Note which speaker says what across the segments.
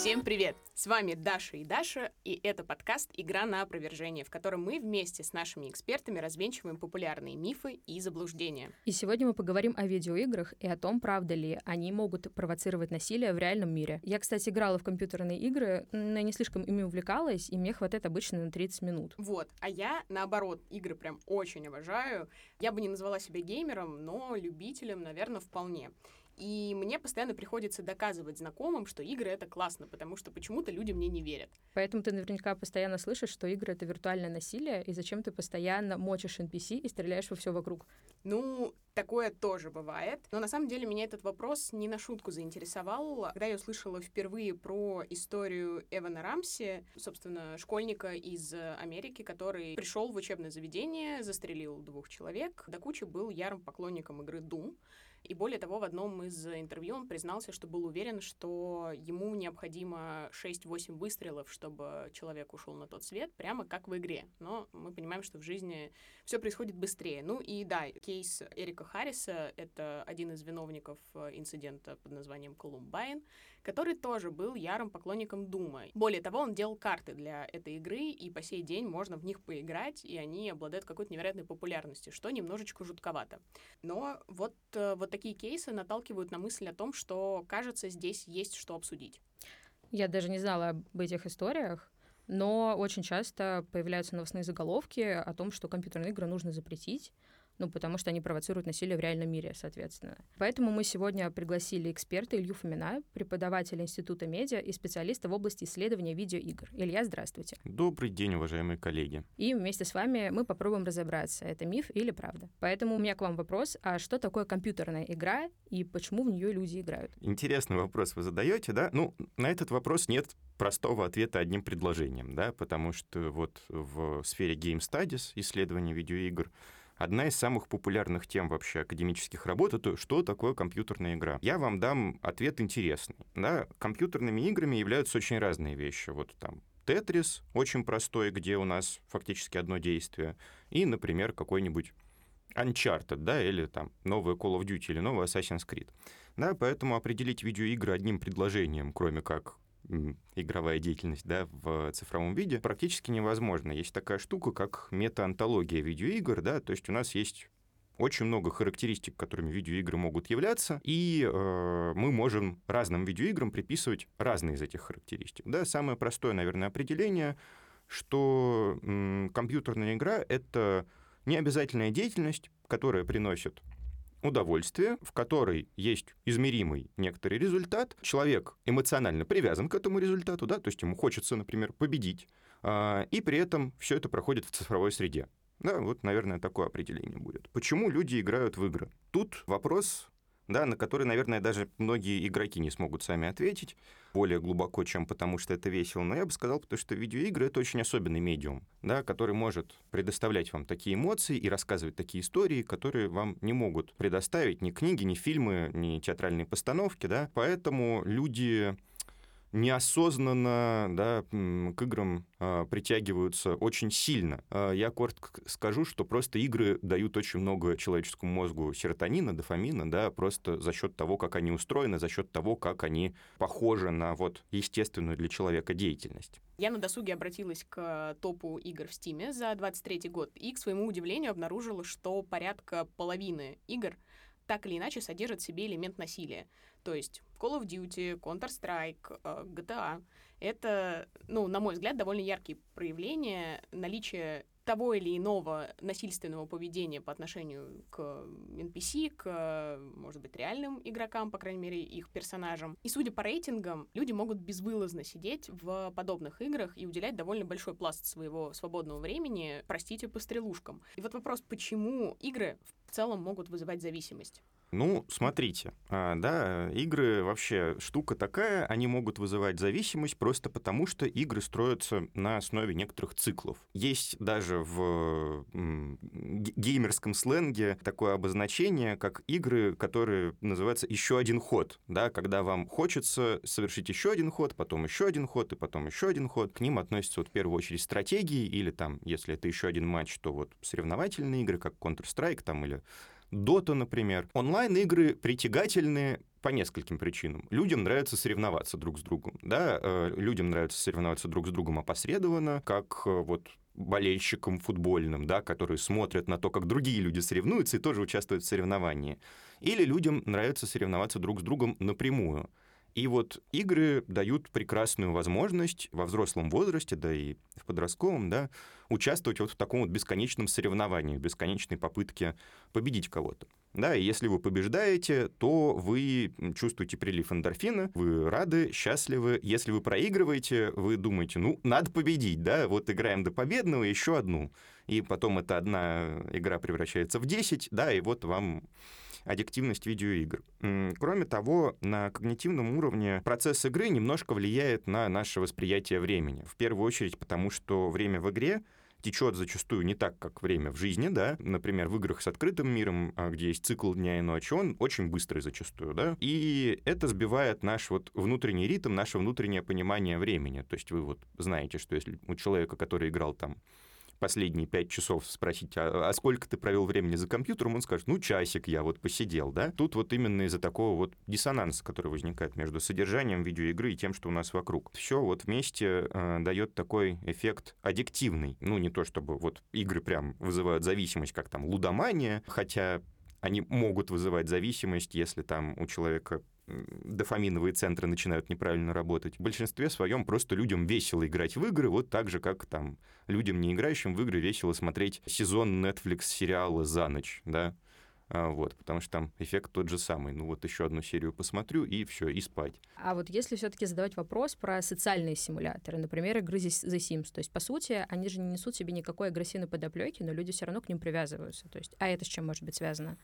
Speaker 1: Всем привет! С вами Даша и Даша, и это подкаст «Игра на опровержение», в котором мы вместе с нашими экспертами развенчиваем популярные мифы и заблуждения.
Speaker 2: И сегодня мы поговорим о видеоиграх и о том, правда ли они могут провоцировать насилие в реальном мире. Я, кстати, играла в компьютерные игры, но не слишком ими увлекалась, и мне хватает обычно на 30 минут.
Speaker 1: Вот, а я, наоборот, игры прям очень обожаю. Я бы не назвала себя геймером, но любителем, наверное, вполне. И мне постоянно приходится доказывать знакомым, что игры — это классно, потому что почему-то люди мне не верят.
Speaker 2: Поэтому ты наверняка постоянно слышишь, что игры — это виртуальное насилие, и зачем ты постоянно мочишь NPC и стреляешь во все вокруг.
Speaker 1: Ну, такое тоже бывает. Но на самом деле меня этот вопрос не на шутку заинтересовал. Когда я услышала впервые про историю Эвана Рамси, собственно, школьника из Америки, который пришел в учебное заведение, застрелил двух человек, до кучи был ярым поклонником игры Doom. И более того, в одном из интервью он признался, что был уверен, что ему необходимо 6-8 выстрелов, чтобы человек ушел на тот свет, прямо как в игре. Но мы понимаем, что в жизни все происходит быстрее. Ну и да, кейс Эрика Харриса — это один из виновников инцидента под названием Колумбайн, который тоже был ярым поклонником Дума. Более того, он делал карты для этой игры, и по сей день можно в них поиграть, и они обладают какой-то невероятной популярностью, что немножечко жутковато. Но вот, э, вот такие кейсы наталкивают на мысль о том, что, кажется, здесь есть что обсудить.
Speaker 2: Я даже не знала об этих историях, но очень часто появляются новостные заголовки о том, что компьютерные игры нужно запретить, ну, потому что они провоцируют насилие в реальном мире, соответственно. Поэтому мы сегодня пригласили эксперта Илью Фомина, преподавателя Института медиа и специалиста в области исследования видеоигр. Илья, здравствуйте.
Speaker 3: Добрый день, уважаемые коллеги.
Speaker 2: И вместе с вами мы попробуем разобраться, это миф или правда. Поэтому у меня к вам вопрос, а что такое компьютерная игра и почему в нее люди играют?
Speaker 3: Интересный вопрос вы задаете, да? Ну, на этот вопрос нет простого ответа одним предложением, да, потому что вот в сфере Game Studies, исследования видеоигр, одна из самых популярных тем вообще академических работ — это что такое компьютерная игра. Я вам дам ответ интересный. Да? Компьютерными играми являются очень разные вещи. Вот там Тетрис очень простой, где у нас фактически одно действие, и, например, какой-нибудь Uncharted, да, или там новый Call of Duty, или новый Assassin's Creed. Да, поэтому определить видеоигры одним предложением, кроме как игровая деятельность да, в цифровом виде, практически невозможно. Есть такая штука, как метаонтология видеоигр, да, то есть у нас есть очень много характеристик, которыми видеоигры могут являться, и э, мы можем разным видеоиграм приписывать разные из этих характеристик. Да, самое простое, наверное, определение, что м, компьютерная игра — это необязательная деятельность, которая приносит удовольствие, в которой есть измеримый некоторый результат. Человек эмоционально привязан к этому результату, да, то есть ему хочется, например, победить, а, и при этом все это проходит в цифровой среде. Да, вот, наверное, такое определение будет. Почему люди играют в игры? Тут вопрос да, на который, наверное, даже многие игроки не смогут сами ответить более глубоко, чем потому что это весело. Но я бы сказал, потому что видеоигры — это очень особенный медиум, да, который может предоставлять вам такие эмоции и рассказывать такие истории, которые вам не могут предоставить ни книги, ни фильмы, ни театральные постановки. Да. Поэтому люди неосознанно да, к играм э, притягиваются очень сильно. Э, я коротко скажу, что просто игры дают очень много человеческому мозгу серотонина, дофамина, да, просто за счет того, как они устроены, за счет того, как они похожи на вот естественную для человека деятельность.
Speaker 1: Я на досуге обратилась к топу игр в Стиме за 23 год и, к своему удивлению, обнаружила, что порядка половины игр так или иначе содержит в себе элемент насилия. То есть Call of Duty, Counter-Strike, э, GTA — это, ну, на мой взгляд, довольно яркие проявления наличия того или иного насильственного поведения по отношению к NPC, к, может быть, реальным игрокам, по крайней мере, их персонажам. И судя по рейтингам, люди могут безвылазно сидеть в подобных играх и уделять довольно большой пласт своего свободного времени, простите, по стрелушкам. И вот вопрос, почему игры в целом могут вызывать зависимость?
Speaker 3: Ну, смотрите, а, да, игры вообще штука такая, они могут вызывать зависимость просто потому, что игры строятся на основе некоторых циклов. Есть даже в геймерском сленге такое обозначение, как игры, которые называются еще один ход, да, когда вам хочется совершить еще один ход, потом еще один ход и потом еще один ход. К ним относятся вот в первую очередь стратегии или там, если это еще один матч, то вот соревновательные игры, как Counter-Strike там или Dota, например. Онлайн-игры притягательны по нескольким причинам. Людям нравится соревноваться друг с другом, да, э, людям нравится соревноваться друг с другом опосредованно, как э, вот болельщикам футбольным, да, которые смотрят на то, как другие люди соревнуются и тоже участвуют в соревновании. Или людям нравится соревноваться друг с другом напрямую. И вот игры дают прекрасную возможность во взрослом возрасте, да и в подростковом, да, участвовать вот в таком вот бесконечном соревновании, бесконечной попытке победить кого-то. Да, и если вы побеждаете, то вы чувствуете прилив эндорфина, вы рады, счастливы. Если вы проигрываете, вы думаете, ну, надо победить, да, вот играем до победного, еще одну. И потом эта одна игра превращается в 10, да, и вот вам аддиктивность видеоигр. Кроме того, на когнитивном уровне процесс игры немножко влияет на наше восприятие времени. В первую очередь потому, что время в игре течет зачастую не так, как время в жизни, да. Например, в играх с открытым миром, а, где есть цикл дня и ночи, он очень быстрый зачастую, да. И это сбивает наш вот внутренний ритм, наше внутреннее понимание времени. То есть вы вот знаете, что если у человека, который играл там последние пять часов спросить, а, а сколько ты провел времени за компьютером, он скажет, ну, часик я вот посидел, да. Тут вот именно из-за такого вот диссонанса, который возникает между содержанием видеоигры и тем, что у нас вокруг. Все вот вместе э, дает такой эффект аддиктивный. Ну, не то чтобы вот игры прям вызывают зависимость, как там лудомания, хотя они могут вызывать зависимость, если там у человека дофаминовые центры начинают неправильно работать. В большинстве своем просто людям весело играть в игры, вот так же, как там людям, не играющим в игры, весело смотреть сезон Netflix сериала за ночь, да, а, вот, потому что там эффект тот же самый. Ну вот еще одну серию посмотрю и все, и спать.
Speaker 2: А вот если все-таки задавать вопрос про социальные симуляторы, например, игры The Sims, то есть по сути они же не несут себе никакой агрессивной подоплеки, но люди все равно к ним привязываются. То есть, а это с чем может быть связано?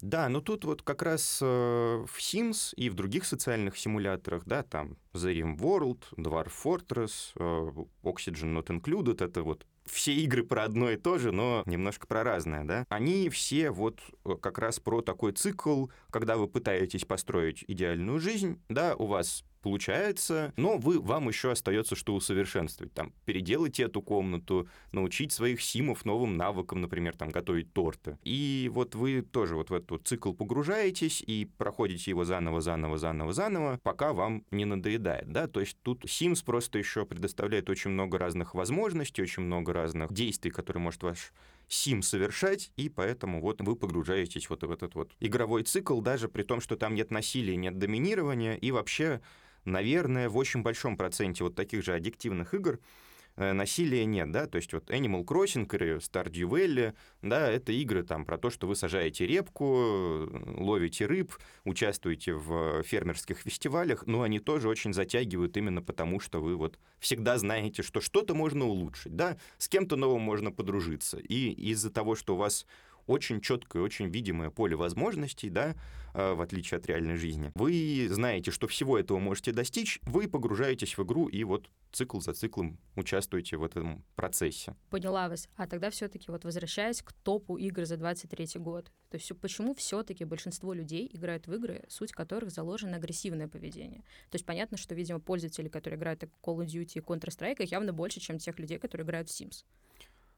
Speaker 3: Да, но тут вот как раз э, в Sims и в других социальных симуляторах, да, там The Rim World, Dwarf Fortress, э, Oxygen Not Included, это вот все игры про одно и то же, но немножко про разное, да? Они все вот э, как раз про такой цикл, когда вы пытаетесь построить идеальную жизнь, да, у вас получается, но вы, вам еще остается что усовершенствовать. Там, переделать эту комнату, научить своих симов новым навыкам, например, там, готовить торты. И вот вы тоже вот в этот цикл погружаетесь и проходите его заново, заново, заново, заново, пока вам не надоедает, да, то есть тут Sims просто еще предоставляет очень много разных возможностей, очень много разных действий, которые может ваш сим совершать, и поэтому вот вы погружаетесь вот в этот вот игровой цикл, даже при том, что там нет насилия, нет доминирования, и вообще наверное, в очень большом проценте вот таких же аддиктивных игр э, насилия нет, да, то есть вот Animal Crossing или Stardew Valley, да, это игры там про то, что вы сажаете репку, ловите рыб, участвуете в фермерских фестивалях, но они тоже очень затягивают именно потому, что вы вот всегда знаете, что что-то можно улучшить, да, с кем-то новым можно подружиться, и из-за того, что у вас очень четкое, очень видимое поле возможностей, да, а, в отличие от реальной жизни. Вы знаете, что всего этого можете достичь, вы погружаетесь в игру и вот цикл за циклом участвуете в этом процессе.
Speaker 2: Поняла вас. А тогда все-таки вот возвращаясь к топу игр за 23 год, то есть почему все-таки большинство людей играют в игры, суть которых заложена агрессивное поведение? То есть понятно, что, видимо, пользователи, которые играют в Call of Duty и Counter-Strike, явно больше, чем тех людей, которые играют в Sims.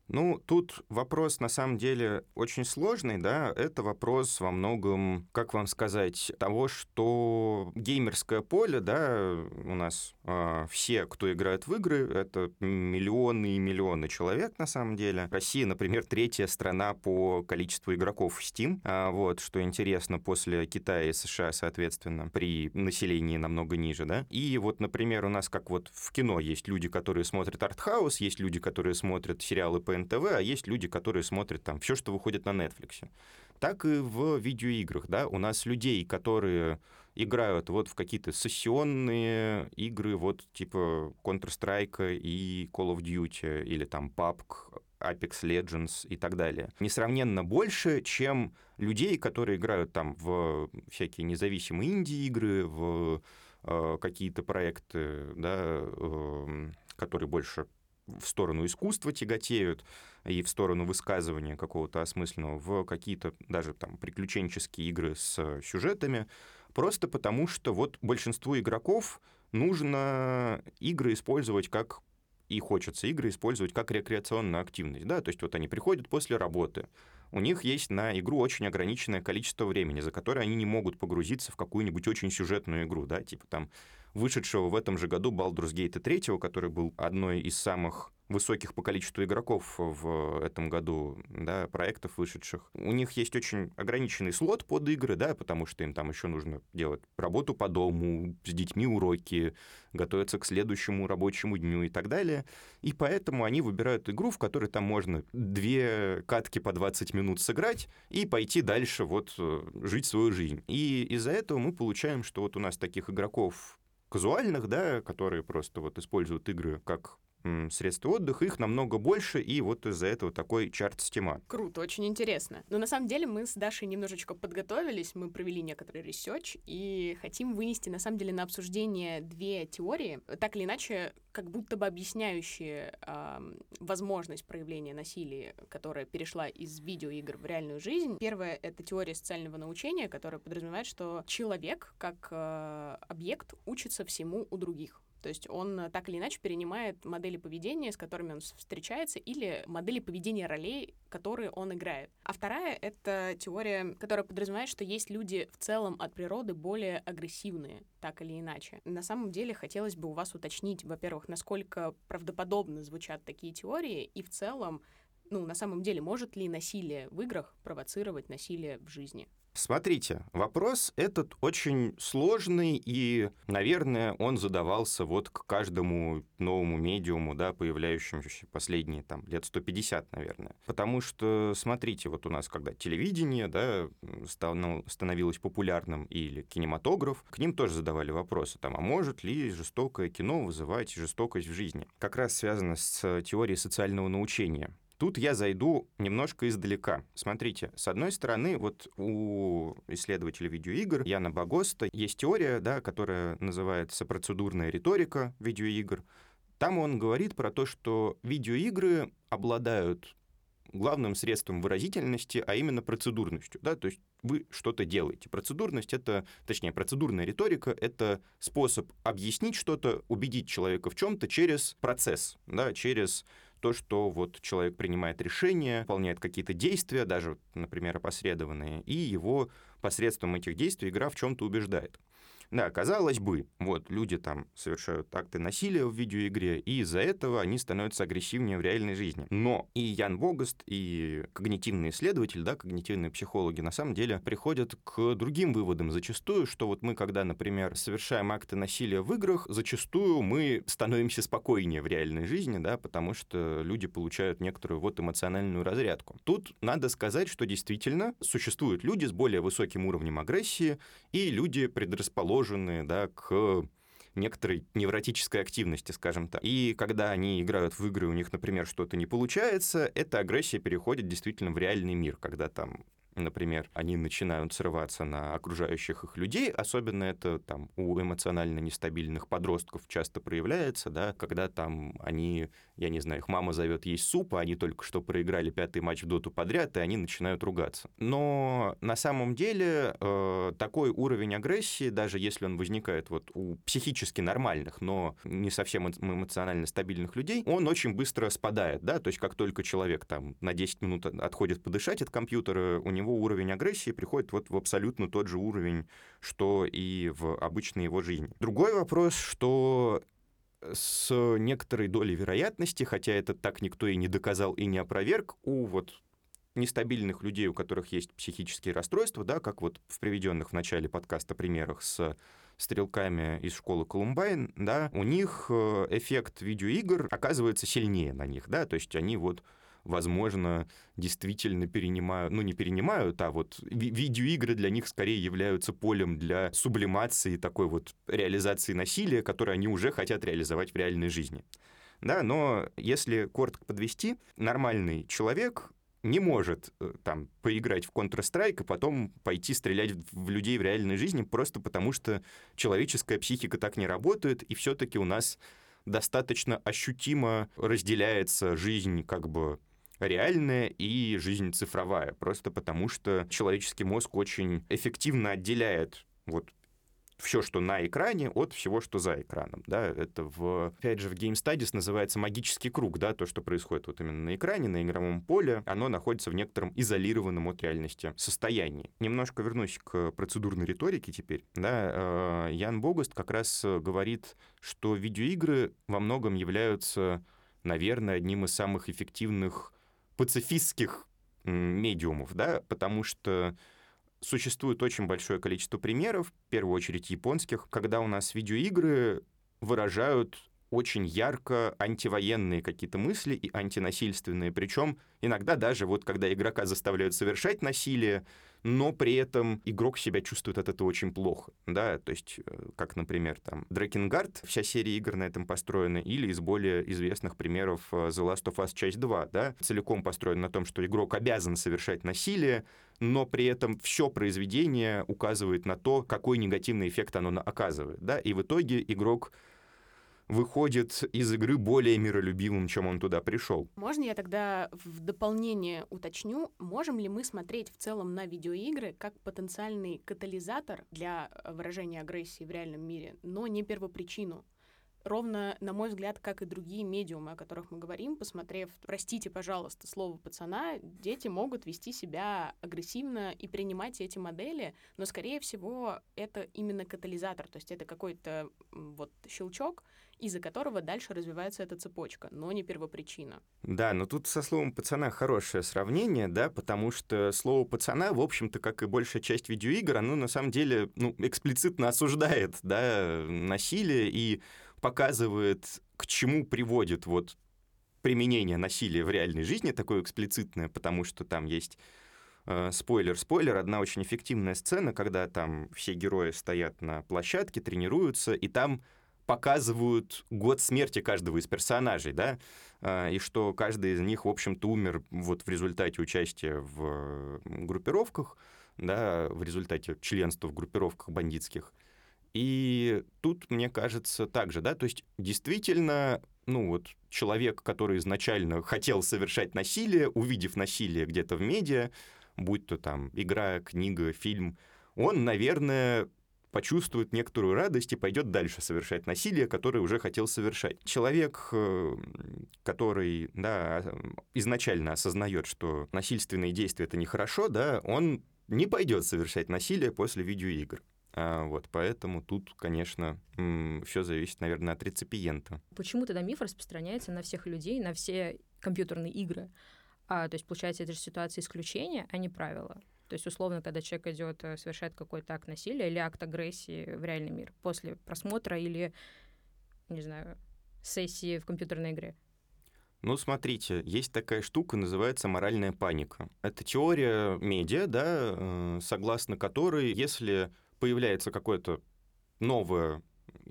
Speaker 3: Ну, тут вопрос на самом деле очень сложный, да, это вопрос во многом, как вам сказать, того, что геймерское поле, да, у нас э, все, кто играет в игры, это миллионы и миллионы человек на самом деле. Россия, например, третья страна по количеству игроков в Steam, а, вот, что интересно, после Китая и США, соответственно, при населении намного ниже, да. И вот, например, у нас как вот в кино есть люди, которые смотрят артхаус, есть люди, которые смотрят сериалы по НТВ, а есть люди, которые смотрят там все, что выходит на Netflix. Так и в видеоиграх, да, у нас людей, которые играют вот в какие-то сессионные игры, вот типа Counter-Strike и Call of Duty, или там PUBG, Apex Legends и так далее. Несравненно больше, чем людей, которые играют там в всякие независимые инди-игры, в э, какие-то проекты, да, э, которые больше в сторону искусства тяготеют и в сторону высказывания какого-то осмысленного в какие-то даже там приключенческие игры с сюжетами, просто потому что вот большинству игроков нужно игры использовать как и хочется игры использовать как рекреационную активность, да, то есть вот они приходят после работы, у них есть на игру очень ограниченное количество времени, за которое они не могут погрузиться в какую-нибудь очень сюжетную игру, да, типа там вышедшего в этом же году Baldur's Gate 3, который был одной из самых высоких по количеству игроков в этом году, да, проектов вышедших. У них есть очень ограниченный слот под игры, да, потому что им там еще нужно делать работу по дому, с детьми уроки, готовиться к следующему рабочему дню и так далее. И поэтому они выбирают игру, в которой там можно две катки по 20 минут сыграть и пойти дальше вот э, жить свою жизнь. И из-за этого мы получаем, что вот у нас таких игроков казуальных, да, которые просто вот используют игры как средства отдыха, их намного больше, и вот из-за этого такой чарт стима.
Speaker 1: Круто, очень интересно. Но на самом деле мы с Дашей немножечко подготовились, мы провели некоторый research и хотим вынести на самом деле на обсуждение две теории, так или иначе, как будто бы объясняющие э, возможность проявления насилия, которая перешла из видеоигр в реальную жизнь. Первая — это теория социального научения, которая подразумевает, что человек как э, объект учится всему у других. То есть он э, так или иначе перенимает модели поведения, с которыми он встречается, или модели поведения ролей, которые он играет. А вторая — это теория, которая подразумевает, что есть люди в целом от природы более агрессивные, так или иначе. На самом деле хотелось бы у вас уточнить, во-первых, насколько правдоподобно звучат такие теории, и в целом, ну, на самом деле, может ли насилие в играх провоцировать насилие в жизни?
Speaker 3: Смотрите, вопрос этот очень сложный, и, наверное, он задавался вот к каждому новому медиуму, да, появляющемуся последние там лет 150, наверное. Потому что, смотрите, вот у нас, когда телевидение, да, становилось популярным, или кинематограф, к ним тоже задавали вопросы, там, а может ли жестокое кино вызывать жестокость в жизни? Как раз связано с теорией социального научения. Тут я зайду немножко издалека. Смотрите, с одной стороны, вот у исследователя видеоигр Яна Багоста есть теория, да, которая называется процедурная риторика видеоигр. Там он говорит про то, что видеоигры обладают главным средством выразительности, а именно процедурностью. Да? То есть вы что-то делаете. Процедурность — это, точнее, процедурная риторика — это способ объяснить что-то, убедить человека в чем-то через процесс, да, через то, что вот человек принимает решения, выполняет какие-то действия, даже, например, опосредованные, и его посредством этих действий игра в чем-то убеждает. Да, казалось бы, вот люди там совершают акты насилия в видеоигре, и из-за этого они становятся агрессивнее в реальной жизни. Но и Ян Богаст, и когнитивные исследователи, да, когнитивные психологи на самом деле приходят к другим выводам зачастую, что вот мы, когда, например, совершаем акты насилия в играх, зачастую мы становимся спокойнее в реальной жизни, да, потому что люди получают некоторую вот эмоциональную разрядку. Тут надо сказать, что действительно существуют люди с более высоким уровнем агрессии и люди предрасположенные расположены да, к некоторой невротической активности, скажем так. И когда они играют в игры, у них, например, что-то не получается, эта агрессия переходит действительно в реальный мир, когда там например, они начинают срываться на окружающих их людей, особенно это там у эмоционально нестабильных подростков часто проявляется, да, когда там они, я не знаю, их мама зовет есть суп, а они только что проиграли пятый матч в доту подряд, и они начинают ругаться. Но на самом деле э, такой уровень агрессии, даже если он возникает вот у психически нормальных, но не совсем эмоционально стабильных людей, он очень быстро спадает, да, то есть как только человек там на 10 минут отходит подышать от компьютера, у него уровень агрессии приходит вот в абсолютно тот же уровень, что и в обычной его жизни. Другой вопрос, что с некоторой долей вероятности, хотя это так никто и не доказал и не опроверг, у вот нестабильных людей, у которых есть психические расстройства, да, как вот в приведенных в начале подкаста примерах с стрелками из школы Колумбайн, да, у них э, эффект видеоигр оказывается сильнее на них, да, то есть они вот возможно, действительно перенимают, ну не перенимают, а вот ви- видеоигры для них скорее являются полем для сублимации, такой вот реализации насилия, которое они уже хотят реализовать в реальной жизни. Да, но если коротко подвести, нормальный человек не может э, там поиграть в Counter-Strike и потом пойти стрелять в людей в реальной жизни просто потому, что человеческая психика так не работает, и все-таки у нас достаточно ощутимо разделяется жизнь как бы реальная и жизнь цифровая, просто потому что человеческий мозг очень эффективно отделяет вот все, что на экране, от всего, что за экраном. Да? Это, в, опять же, в Game Studies называется магический круг, да, то, что происходит вот именно на экране, на игровом поле, оно находится в некотором изолированном от реальности состоянии. Немножко вернусь к процедурной риторике теперь. Да? Э, Ян Богост как раз говорит, что видеоигры во многом являются, наверное, одним из самых эффективных пацифистских медиумов, да, потому что существует очень большое количество примеров, в первую очередь японских, когда у нас видеоигры выражают очень ярко антивоенные какие-то мысли и антинасильственные. Причем иногда даже вот когда игрока заставляют совершать насилие, но при этом игрок себя чувствует от этого очень плохо, да, то есть, э, как, например, там, Дракенгард, вся серия игр на этом построена, или из более известных примеров э, The Last of Us часть 2, да, целиком построен на том, что игрок обязан совершать насилие, но при этом все произведение указывает на то, какой негативный эффект оно оказывает, да, и в итоге игрок выходит из игры более миролюбивым, чем он туда пришел.
Speaker 1: Можно я тогда в дополнение уточню, можем ли мы смотреть в целом на видеоигры как потенциальный катализатор для выражения агрессии в реальном мире, но не первопричину? ровно, на мой взгляд, как и другие медиумы, о которых мы говорим, посмотрев, простите, пожалуйста, слово пацана, дети могут вести себя агрессивно и принимать эти модели, но, скорее всего, это именно катализатор, то есть это какой-то вот щелчок, из-за которого дальше развивается эта цепочка, но не первопричина.
Speaker 3: Да, но тут со словом «пацана» хорошее сравнение, да, потому что слово «пацана», в общем-то, как и большая часть видеоигр, оно на самом деле ну, эксплицитно осуждает да, насилие и показывает, к чему приводит вот применение насилия в реальной жизни, такое эксплицитное, потому что там есть э, спойлер, спойлер, одна очень эффективная сцена, когда там все герои стоят на площадке, тренируются, и там показывают год смерти каждого из персонажей, да, э, и что каждый из них, в общем-то, умер вот в результате участия в группировках, да, в результате членства в группировках бандитских. И тут, мне кажется, так же, да, то есть действительно, ну вот человек, который изначально хотел совершать насилие, увидев насилие где-то в медиа, будь то там игра, книга, фильм, он, наверное, почувствует некоторую радость и пойдет дальше совершать насилие, которое уже хотел совершать. Человек, э, который да, изначально осознает, что насильственные действия это нехорошо, да, он не пойдет совершать насилие после видеоигр. А, вот, поэтому тут, конечно, все зависит, наверное, от реципиента.
Speaker 2: Почему тогда миф распространяется на всех людей, на все компьютерные игры? А, то есть, получается, это же ситуация исключения, а не правила. То есть, условно, когда человек идет, э, совершает какой-то акт насилия или акт агрессии в реальный мир после просмотра или, не знаю, сессии в компьютерной игре.
Speaker 3: Ну, смотрите, есть такая штука, называется моральная паника. Это теория медиа, да, э, согласно которой, если появляется какое-то новое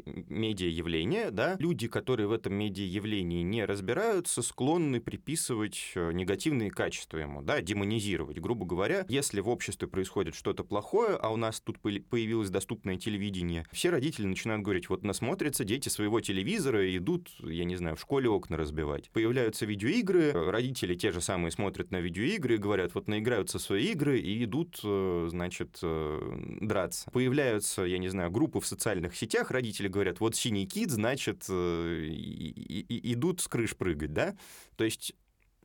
Speaker 3: медиа-явление, да, люди, которые в этом медиа-явлении не разбираются, склонны приписывать э, негативные качества ему, да, демонизировать. Грубо говоря, если в обществе происходит что-то плохое, а у нас тут появилось доступное телевидение, все родители начинают говорить, вот насмотрятся дети своего телевизора и идут, я не знаю, в школе окна разбивать. Появляются видеоигры, родители те же самые смотрят на видеоигры и говорят, вот наиграются свои игры и идут, э, значит, э, драться. Появляются, я не знаю, группы в социальных сетях, родители говорят, вот синий кит, значит, э, идут с крыш прыгать, да? То есть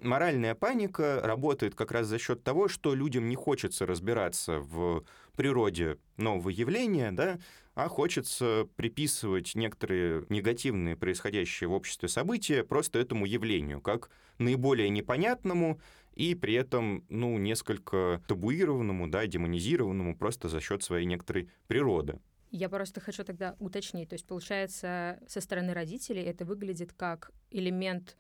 Speaker 3: моральная паника работает как раз за счет того, что людям не хочется разбираться в природе нового явления, да, а хочется приписывать некоторые негативные происходящие в обществе события просто этому явлению, как наиболее непонятному и при этом, ну, несколько табуированному, да, демонизированному просто за счет своей некоторой природы.
Speaker 2: Я просто хочу тогда уточнить. То есть, получается, со стороны родителей это выглядит как элемент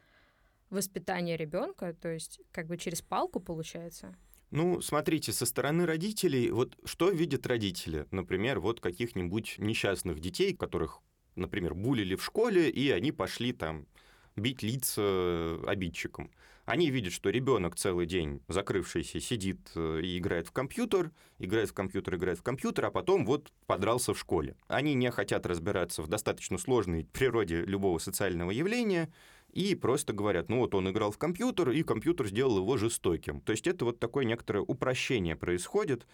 Speaker 2: воспитания ребенка, то есть как бы через палку получается?
Speaker 3: Ну, смотрите, со стороны родителей, вот что видят родители? Например, вот каких-нибудь несчастных детей, которых, например, булили в школе, и они пошли там бить лица обидчикам. Они видят, что ребенок целый день закрывшийся сидит э, и играет в компьютер, играет в компьютер, играет в компьютер, а потом вот подрался в школе. Они не хотят разбираться в достаточно сложной природе любого социального явления, и просто говорят, ну вот он играл в компьютер, и компьютер сделал его жестоким. То есть это вот такое некоторое упрощение происходит,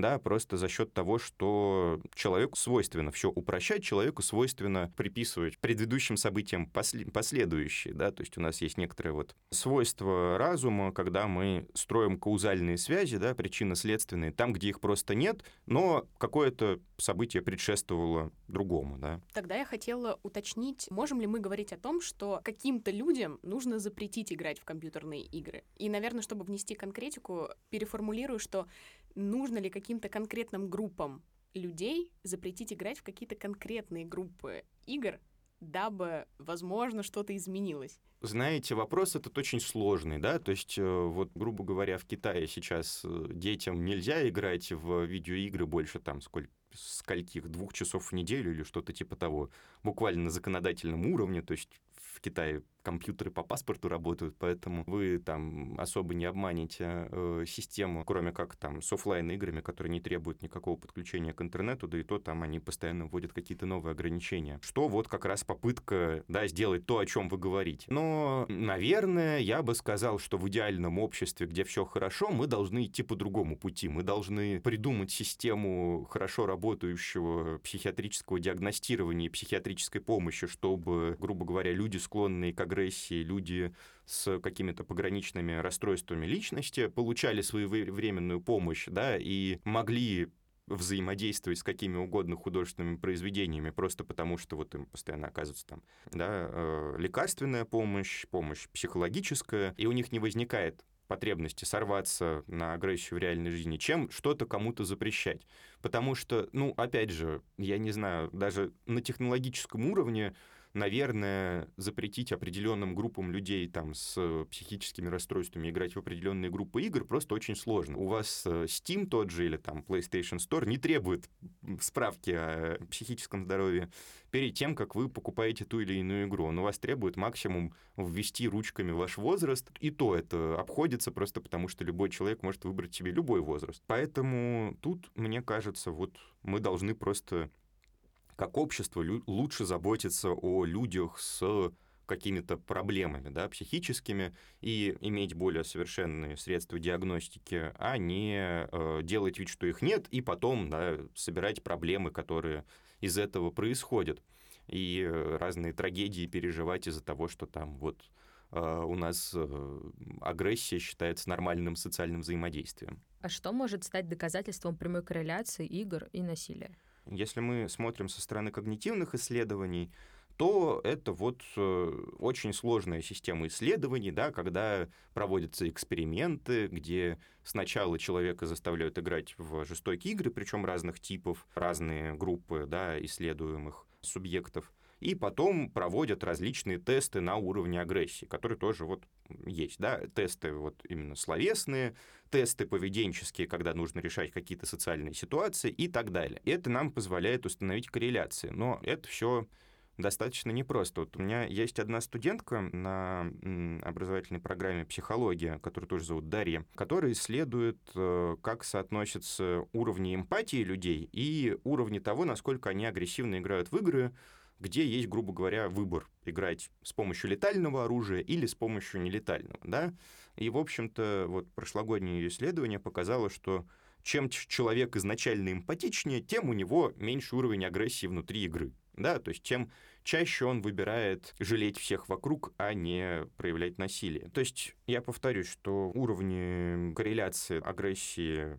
Speaker 3: да, просто за счет того, что человеку свойственно все упрощать, человеку свойственно приписывать предыдущим событиям после, последующие, да, то есть у нас есть некоторые вот свойства разума, когда мы строим каузальные связи, да, причинно-следственные, там, где их просто нет, но какое-то событие предшествовало другому, да.
Speaker 1: Тогда я хотела уточнить, можем ли мы говорить о том, что каким-то людям нужно запретить играть в компьютерные игры? И, наверное, чтобы внести конкретику, переформулирую, что нужно ли каким-то конкретным группам людей запретить играть в какие-то конкретные группы игр, дабы, возможно, что-то изменилось?
Speaker 3: Знаете, вопрос этот очень сложный, да, то есть, э, вот, грубо говоря, в Китае сейчас э, детям нельзя играть в видеоигры больше там сколько скольких, двух часов в неделю или что-то типа того, буквально на законодательном уровне, то есть в Китае компьютеры по паспорту работают, поэтому вы там особо не обманете э, систему, кроме как там с офлайн играми, которые не требуют никакого подключения к интернету, да и то там они постоянно вводят какие-то новые ограничения. Что вот как раз попытка, да, сделать то, о чем вы говорите. Но, наверное, я бы сказал, что в идеальном обществе, где все хорошо, мы должны идти по другому пути. Мы должны придумать систему хорошо работающего психиатрического диагностирования и психиатрической помощи, чтобы, грубо говоря, люди, склонные к агрессии, люди с какими-то пограничными расстройствами личности получали своевременную помощь, да, и могли взаимодействовать с какими угодно художественными произведениями, просто потому что вот им постоянно оказывается там, да, э, лекарственная помощь, помощь психологическая, и у них не возникает потребности сорваться на агрессию в реальной жизни, чем что-то кому-то запрещать. Потому что, ну, опять же, я не знаю, даже на технологическом уровне наверное, запретить определенным группам людей там с психическими расстройствами играть в определенные группы игр просто очень сложно. У вас э, Steam тот же или там PlayStation Store не требует справки о психическом здоровье перед тем, как вы покупаете ту или иную игру. Он у вас требует максимум ввести ручками ваш возраст, и то это обходится просто потому, что любой человек может выбрать себе любой возраст. Поэтому тут, мне кажется, вот мы должны просто как общество лучше заботиться о людях с какими-то проблемами да, психическими и иметь более совершенные средства диагностики, а не э, делать вид, что их нет, и потом да, собирать проблемы, которые из этого происходят. И э, разные трагедии переживать из-за того, что там вот э, у нас э, агрессия считается нормальным социальным взаимодействием.
Speaker 2: А что может стать доказательством прямой корреляции игр и насилия?
Speaker 3: Если мы смотрим со стороны когнитивных исследований, то это вот э, очень сложная система исследований, да, когда проводятся эксперименты, где сначала человека заставляют играть в жестокие игры, причем разных типов, разные группы да, исследуемых субъектов, и потом проводят различные тесты на уровне агрессии, которые тоже вот есть, да, тесты вот именно словесные, тесты поведенческие, когда нужно решать какие-то социальные ситуации и так далее. Это нам позволяет установить корреляции, но это все достаточно непросто. Вот у меня есть одна студентка на образовательной программе психология, которую тоже зовут Дарья, которая исследует, э, как соотносятся уровни эмпатии людей и уровни того, насколько они агрессивно играют в игры, где есть, грубо говоря, выбор играть с помощью летального оружия или с помощью нелетального, да. И, в общем-то, вот прошлогоднее исследование показало, что чем человек изначально эмпатичнее, тем у него меньше уровень агрессии внутри игры. Да, то есть тем чаще он выбирает жалеть всех вокруг, а не проявлять насилие. То есть я повторюсь, что уровни корреляции агрессии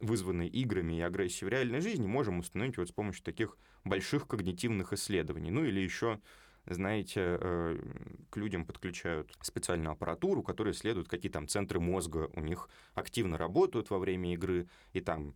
Speaker 3: вызванной играми и агрессией в реальной жизни, можем установить вот с помощью таких больших когнитивных исследований. Ну или еще знаете, э, к людям подключают специальную аппаратуру, которая исследует, какие там центры мозга у них активно работают во время игры, и там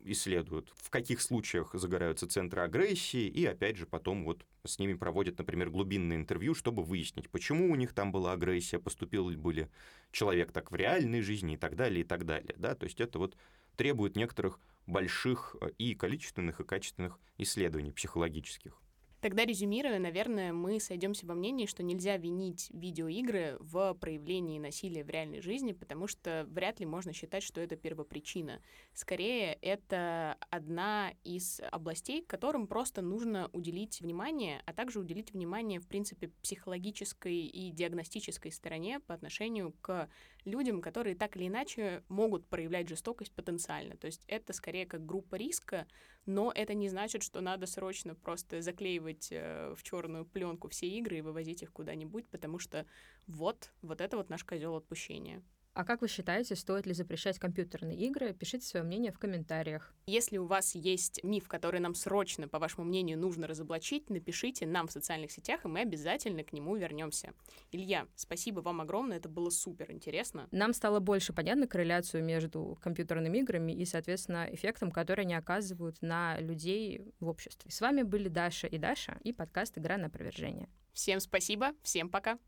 Speaker 3: исследуют, в каких случаях загораются центры агрессии, и опять же потом вот с ними проводят, например, глубинное интервью, чтобы выяснить, почему у них там была агрессия, поступил ли были человек так в реальной жизни и так далее, и так далее. Да? То есть это вот требует некоторых больших э, и количественных, и качественных исследований психологических.
Speaker 1: Тогда, резюмируя, наверное, мы сойдемся во мнении, что нельзя винить видеоигры в проявлении насилия в реальной жизни, потому что вряд ли можно считать, что это первопричина. Скорее, это одна из областей, которым просто нужно уделить внимание, а также уделить внимание, в принципе, психологической и диагностической стороне по отношению к людям, которые так или иначе могут проявлять жестокость потенциально. То есть это скорее как группа риска, но это не значит, что надо срочно просто заклеивать э, в черную пленку все игры и вывозить их куда-нибудь, потому что вот, вот это вот наш козел отпущения.
Speaker 2: А как вы считаете, стоит ли запрещать компьютерные игры? Пишите свое мнение в комментариях.
Speaker 1: Если у вас есть миф, который нам срочно, по вашему мнению, нужно разоблачить, напишите нам в социальных сетях, и мы обязательно к нему вернемся. Илья, спасибо вам огромное, это было супер интересно.
Speaker 2: Нам стало больше понятно корреляцию между компьютерными играми и, соответственно, эффектом, который они оказывают на людей в обществе. С вами были Даша и Даша и подкаст «Игра на опровержение».
Speaker 1: Всем спасибо, всем пока.